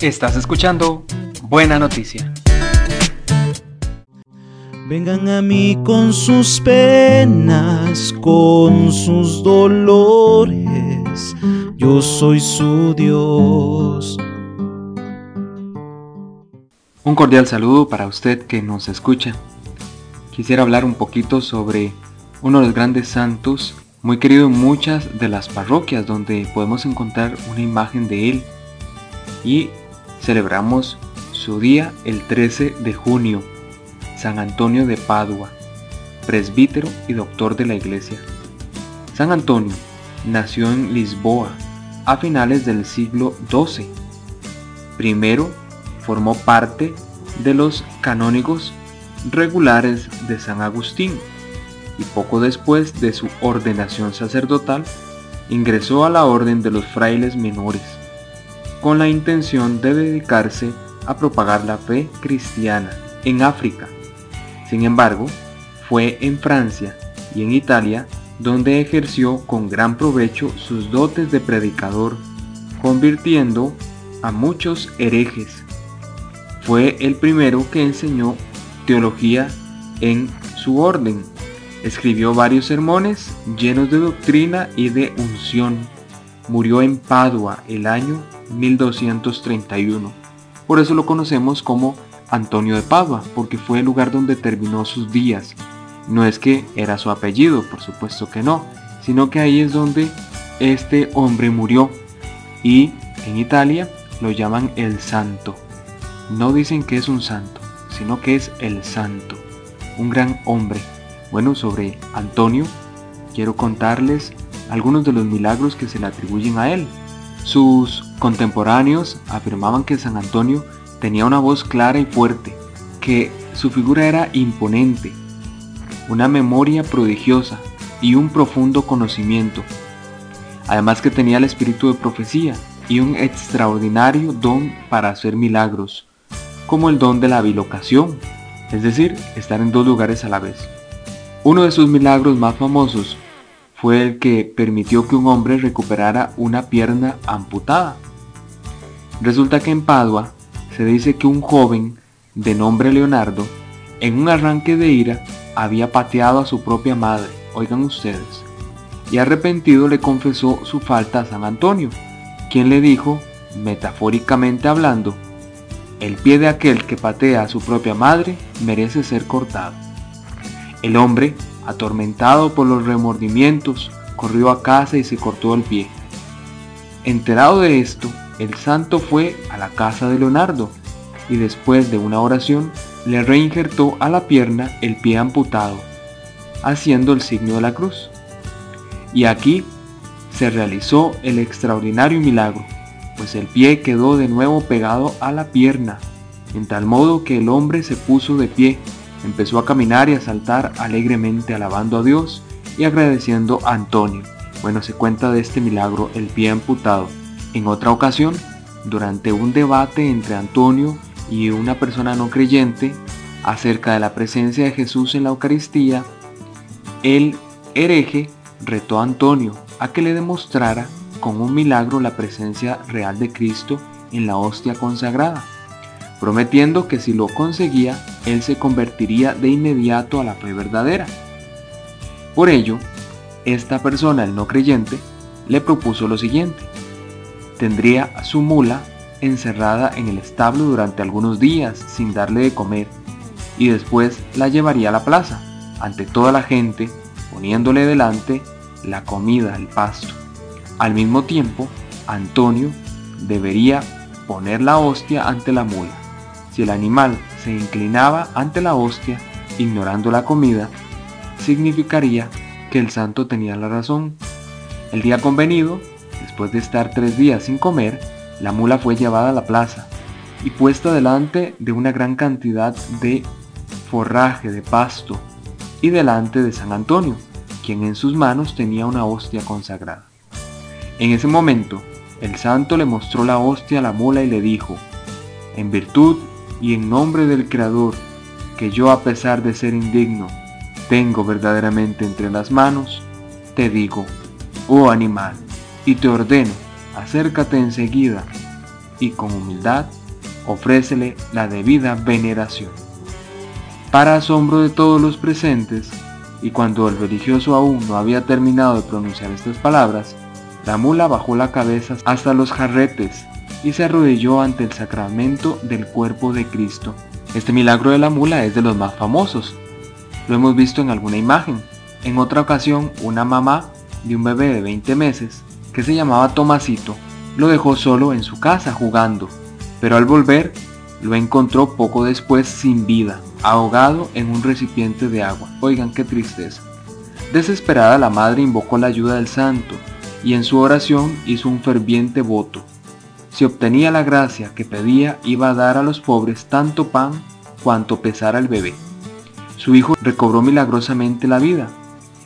Estás escuchando Buena Noticia. Vengan a mí con sus penas, con sus dolores, yo soy su Dios. Un cordial saludo para usted que nos escucha. Quisiera hablar un poquito sobre uno de los grandes santos, muy querido en muchas de las parroquias donde podemos encontrar una imagen de él. Y celebramos su día el 13 de junio San Antonio de Padua, presbítero y doctor de la Iglesia. San Antonio nació en Lisboa a finales del siglo XII. Primero formó parte de los canónigos regulares de San Agustín y poco después de su ordenación sacerdotal ingresó a la orden de los frailes menores con la intención de dedicarse a propagar la fe cristiana en África sin embargo, fue en Francia y en Italia donde ejerció con gran provecho sus dotes de predicador, convirtiendo a muchos herejes. Fue el primero que enseñó teología en su orden. Escribió varios sermones llenos de doctrina y de unción. Murió en Padua el año 1231. Por eso lo conocemos como Antonio de Padua, porque fue el lugar donde terminó sus días. No es que era su apellido, por supuesto que no, sino que ahí es donde este hombre murió. Y en Italia lo llaman el santo. No dicen que es un santo, sino que es el santo, un gran hombre. Bueno, sobre Antonio quiero contarles algunos de los milagros que se le atribuyen a él. Sus contemporáneos afirmaban que San Antonio Tenía una voz clara y fuerte, que su figura era imponente, una memoria prodigiosa y un profundo conocimiento. Además que tenía el espíritu de profecía y un extraordinario don para hacer milagros, como el don de la bilocación, es decir, estar en dos lugares a la vez. Uno de sus milagros más famosos fue el que permitió que un hombre recuperara una pierna amputada. Resulta que en Padua se dice que un joven de nombre Leonardo, en un arranque de ira, había pateado a su propia madre, oigan ustedes, y arrepentido le confesó su falta a San Antonio, quien le dijo, metafóricamente hablando, el pie de aquel que patea a su propia madre merece ser cortado. El hombre, atormentado por los remordimientos, corrió a casa y se cortó el pie. Enterado de esto, el santo fue a la casa de Leonardo y después de una oración le reinjertó a la pierna el pie amputado, haciendo el signo de la cruz. Y aquí se realizó el extraordinario milagro, pues el pie quedó de nuevo pegado a la pierna, en tal modo que el hombre se puso de pie, empezó a caminar y a saltar alegremente alabando a Dios y agradeciendo a Antonio. Bueno, se cuenta de este milagro, el pie amputado. En otra ocasión, durante un debate entre Antonio y una persona no creyente acerca de la presencia de Jesús en la Eucaristía, el hereje retó a Antonio a que le demostrara con un milagro la presencia real de Cristo en la hostia consagrada, prometiendo que si lo conseguía, él se convertiría de inmediato a la fe verdadera. Por ello, esta persona, el no creyente, le propuso lo siguiente tendría su mula encerrada en el establo durante algunos días sin darle de comer y después la llevaría a la plaza, ante toda la gente, poniéndole delante la comida, el pasto. Al mismo tiempo, Antonio debería poner la hostia ante la mula. Si el animal se inclinaba ante la hostia, ignorando la comida, significaría que el santo tenía la razón. El día convenido, Después de estar tres días sin comer, la mula fue llevada a la plaza y puesta delante de una gran cantidad de forraje de pasto y delante de San Antonio, quien en sus manos tenía una hostia consagrada. En ese momento, el santo le mostró la hostia a la mula y le dijo, en virtud y en nombre del Creador, que yo a pesar de ser indigno, tengo verdaderamente entre las manos, te digo, oh animal, y te ordeno, acércate enseguida. y con humildad ofrécele la debida veneración. Para asombro de todos los presentes, y cuando el religioso aún no había terminado de pronunciar estas palabras, la mula bajó la cabeza hasta los jarretes y se arrodilló ante el sacramento del cuerpo de Cristo. Este milagro de la mula es de los más famosos. Lo hemos visto en alguna imagen. En otra ocasión, una mamá de un bebé de 20 meses, que se llamaba Tomasito, lo dejó solo en su casa jugando, pero al volver lo encontró poco después sin vida, ahogado en un recipiente de agua. Oigan qué tristeza. Desesperada la madre invocó la ayuda del santo y en su oración hizo un ferviente voto. Si obtenía la gracia que pedía, iba a dar a los pobres tanto pan cuanto pesara el bebé. Su hijo recobró milagrosamente la vida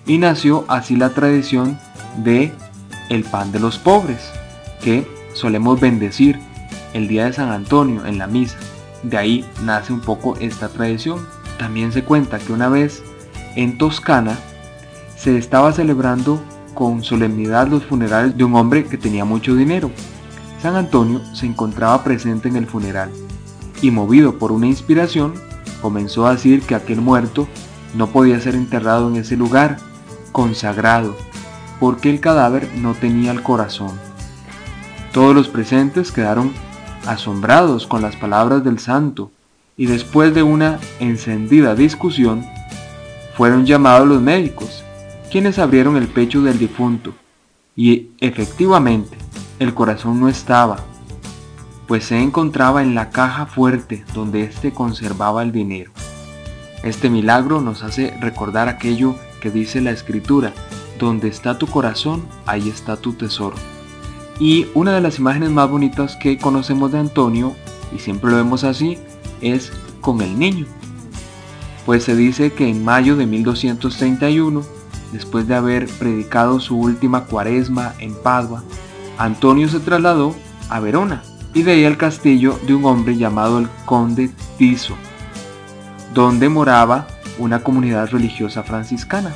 y nació así la tradición de el pan de los pobres, que solemos bendecir el día de San Antonio en la misa. De ahí nace un poco esta tradición. También se cuenta que una vez en Toscana se estaba celebrando con solemnidad los funerales de un hombre que tenía mucho dinero. San Antonio se encontraba presente en el funeral y movido por una inspiración comenzó a decir que aquel muerto no podía ser enterrado en ese lugar consagrado porque el cadáver no tenía el corazón. Todos los presentes quedaron asombrados con las palabras del santo, y después de una encendida discusión, fueron llamados los médicos, quienes abrieron el pecho del difunto, y efectivamente el corazón no estaba, pues se encontraba en la caja fuerte donde éste conservaba el dinero. Este milagro nos hace recordar aquello que dice la escritura, donde está tu corazón, ahí está tu tesoro. Y una de las imágenes más bonitas que conocemos de Antonio, y siempre lo vemos así, es con el niño. Pues se dice que en mayo de 1231, después de haber predicado su última cuaresma en Padua, Antonio se trasladó a Verona y de ahí al castillo de un hombre llamado el conde Tiso, donde moraba una comunidad religiosa franciscana.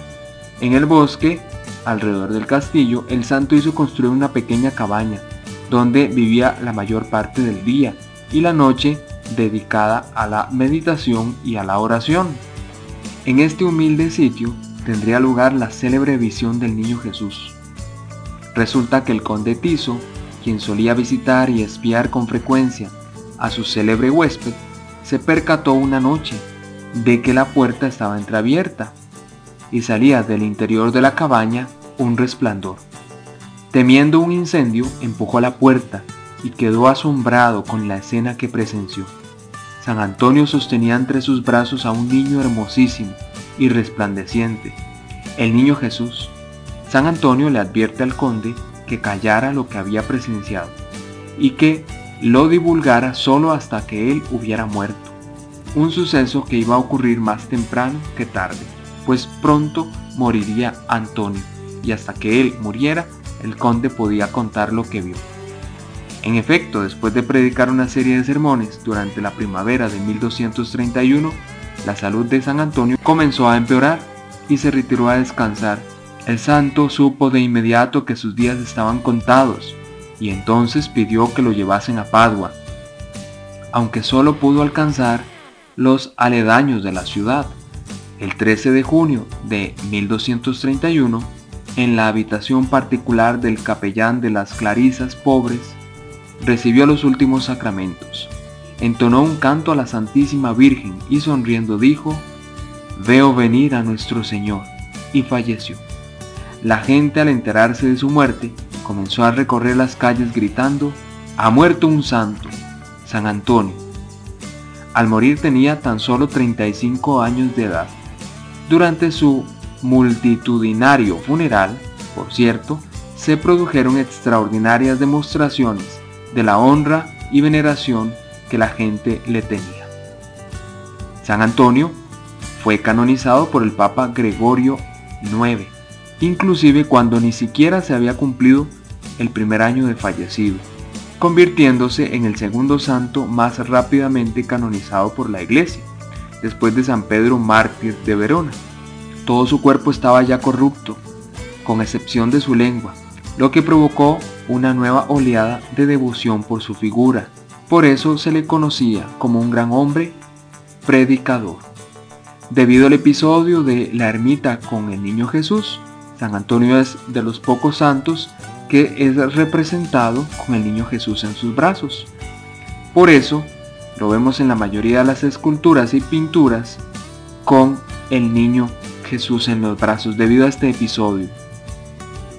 En el bosque alrededor del castillo, el santo hizo construir una pequeña cabaña, donde vivía la mayor parte del día y la noche dedicada a la meditación y a la oración. En este humilde sitio tendría lugar la célebre visión del niño Jesús. Resulta que el conde Tiso, quien solía visitar y espiar con frecuencia a su célebre huésped, se percató una noche de que la puerta estaba entreabierta y salía del interior de la cabaña un resplandor. Temiendo un incendio, empujó la puerta y quedó asombrado con la escena que presenció. San Antonio sostenía entre sus brazos a un niño hermosísimo y resplandeciente, el niño Jesús. San Antonio le advierte al conde que callara lo que había presenciado y que lo divulgara solo hasta que él hubiera muerto, un suceso que iba a ocurrir más temprano que tarde, pues pronto moriría Antonio y hasta que él muriera, el conde podía contar lo que vio. En efecto, después de predicar una serie de sermones durante la primavera de 1231, la salud de San Antonio comenzó a empeorar y se retiró a descansar. El santo supo de inmediato que sus días estaban contados y entonces pidió que lo llevasen a Padua, aunque solo pudo alcanzar los aledaños de la ciudad. El 13 de junio de 1231, en la habitación particular del capellán de las Clarisas pobres, recibió los últimos sacramentos. Entonó un canto a la Santísima Virgen y sonriendo dijo, Veo venir a nuestro Señor, y falleció. La gente al enterarse de su muerte comenzó a recorrer las calles gritando, Ha muerto un santo, San Antonio. Al morir tenía tan solo 35 años de edad. Durante su multitudinario funeral, por cierto, se produjeron extraordinarias demostraciones de la honra y veneración que la gente le tenía. San Antonio fue canonizado por el Papa Gregorio IX, inclusive cuando ni siquiera se había cumplido el primer año de fallecido, convirtiéndose en el segundo santo más rápidamente canonizado por la Iglesia, después de San Pedro mártir de Verona. Todo su cuerpo estaba ya corrupto, con excepción de su lengua, lo que provocó una nueva oleada de devoción por su figura. Por eso se le conocía como un gran hombre predicador. Debido al episodio de la ermita con el niño Jesús, San Antonio es de los pocos santos que es representado con el niño Jesús en sus brazos. Por eso, lo vemos en la mayoría de las esculturas y pinturas con el niño Jesús en los brazos debido a este episodio.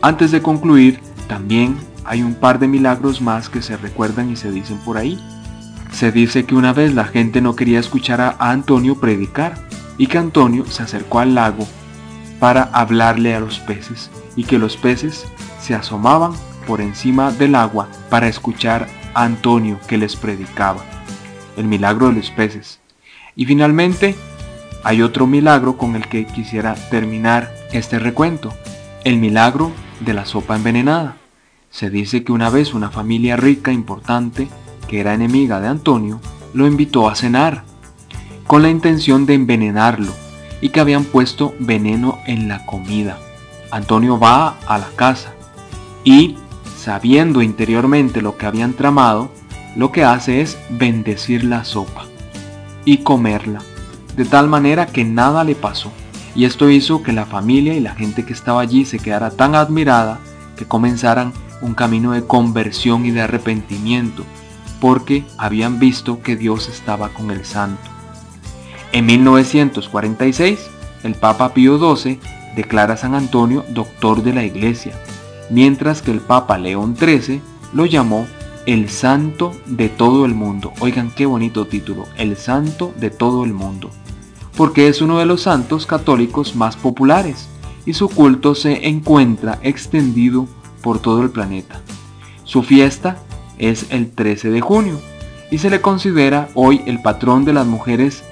Antes de concluir, también hay un par de milagros más que se recuerdan y se dicen por ahí. Se dice que una vez la gente no quería escuchar a Antonio predicar y que Antonio se acercó al lago para hablarle a los peces y que los peces se asomaban por encima del agua para escuchar a Antonio que les predicaba. El milagro de los peces. Y finalmente, hay otro milagro con el que quisiera terminar este recuento. El milagro de la sopa envenenada. Se dice que una vez una familia rica importante, que era enemiga de Antonio, lo invitó a cenar con la intención de envenenarlo y que habían puesto veneno en la comida. Antonio va a la casa y, sabiendo interiormente lo que habían tramado, lo que hace es bendecir la sopa y comerla, de tal manera que nada le pasó. Y esto hizo que la familia y la gente que estaba allí se quedara tan admirada que comenzaran un camino de conversión y de arrepentimiento, porque habían visto que Dios estaba con el santo. En 1946, el Papa Pío XII declara a San Antonio doctor de la Iglesia, mientras que el Papa León XIII lo llamó el santo de todo el mundo. Oigan qué bonito título, el santo de todo el mundo, porque es uno de los santos católicos más populares y su culto se encuentra extendido por todo el planeta. Su fiesta es el 13 de junio y se le considera hoy el patrón de las mujeres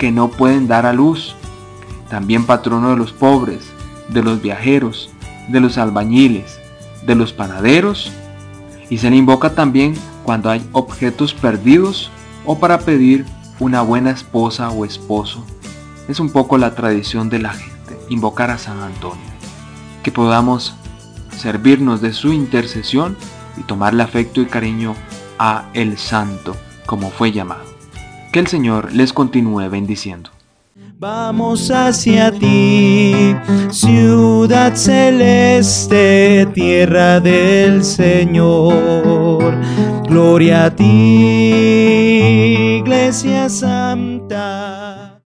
que no pueden dar a luz, también patrono de los pobres, de los viajeros, de los albañiles, de los panaderos, y se le invoca también cuando hay objetos perdidos o para pedir una buena esposa o esposo. Es un poco la tradición de la gente, invocar a San Antonio. Que podamos servirnos de su intercesión y tomarle afecto y cariño a el santo, como fue llamado. Que el Señor les continúe bendiciendo. Vamos hacia ti, ciudad celeste, tierra del Señor. Gloria a ti, iglesia santa.